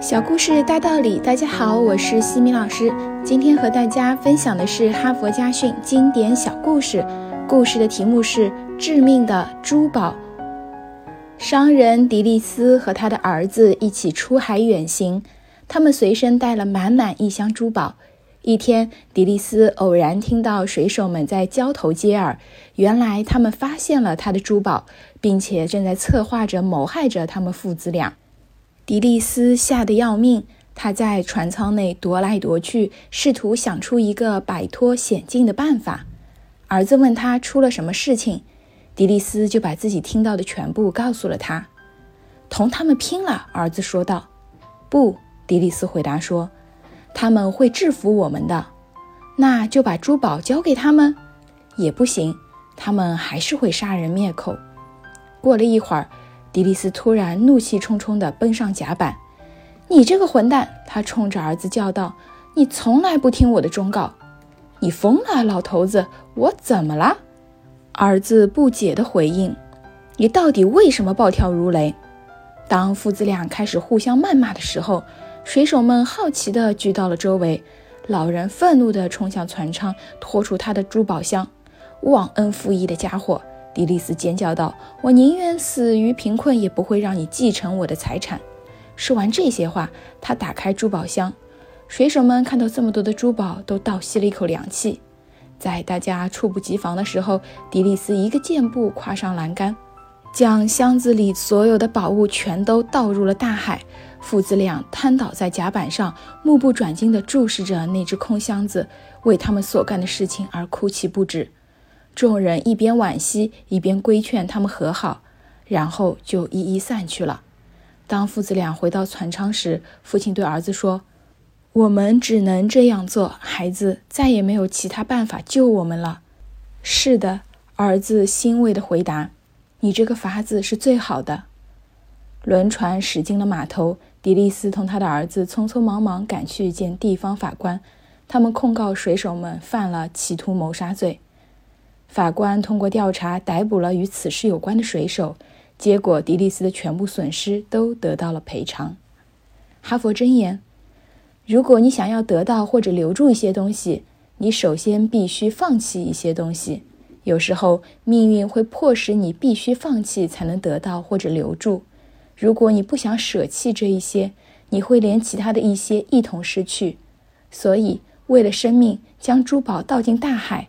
小故事大道理，大家好，我是西米老师。今天和大家分享的是哈佛家训经典小故事，故事的题目是《致命的珠宝》。商人迪利斯和他的儿子一起出海远行，他们随身带了满满一箱珠宝。一天，迪利斯偶然听到水手们在交头接耳，原来他们发现了他的珠宝，并且正在策划着谋害着他们父子俩。迪利斯吓得要命，他在船舱内踱来踱去，试图想出一个摆脱险境的办法。儿子问他出了什么事情，迪利斯就把自己听到的全部告诉了他。同他们拼了，儿子说道。不，迪利斯回答说。他们会制服我们的，那就把珠宝交给他们，也不行，他们还是会杀人灭口。过了一会儿，迪丽斯突然怒气冲冲地奔上甲板：“你这个混蛋！”他冲着儿子叫道：“你从来不听我的忠告，你疯了，老头子！我怎么了？”儿子不解地回应：“你到底为什么暴跳如雷？”当父子俩开始互相谩骂的时候。水手们好奇地聚到了周围，老人愤怒地冲向船舱，拖出他的珠宝箱。忘恩负义的家伙！迪丽斯尖叫道：“我宁愿死于贫困，也不会让你继承我的财产。”说完这些话，他打开珠宝箱。水手们看到这么多的珠宝，都倒吸了一口凉气。在大家猝不及防的时候，迪丽斯一个箭步跨上栏杆。将箱子里所有的宝物全都倒入了大海。父子俩瘫倒在甲板上，目不转睛地注视着那只空箱子，为他们所干的事情而哭泣不止。众人一边惋惜，一边规劝他们和好，然后就一一散去了。当父子俩回到船舱时，父亲对儿子说：“我们只能这样做，孩子，再也没有其他办法救我们了。”“是的。”儿子欣慰地回答。你这个法子是最好的。轮船驶进了码头，迪利斯同他的儿子匆匆忙忙赶去见地方法官，他们控告水手们犯了企图谋杀罪。法官通过调查逮捕了与此事有关的水手，结果迪利斯的全部损失都得到了赔偿。哈佛箴言：如果你想要得到或者留住一些东西，你首先必须放弃一些东西。有时候，命运会迫使你必须放弃才能得到或者留住。如果你不想舍弃这一些，你会连其他的一些一同失去。所以，为了生命，将珠宝倒进大海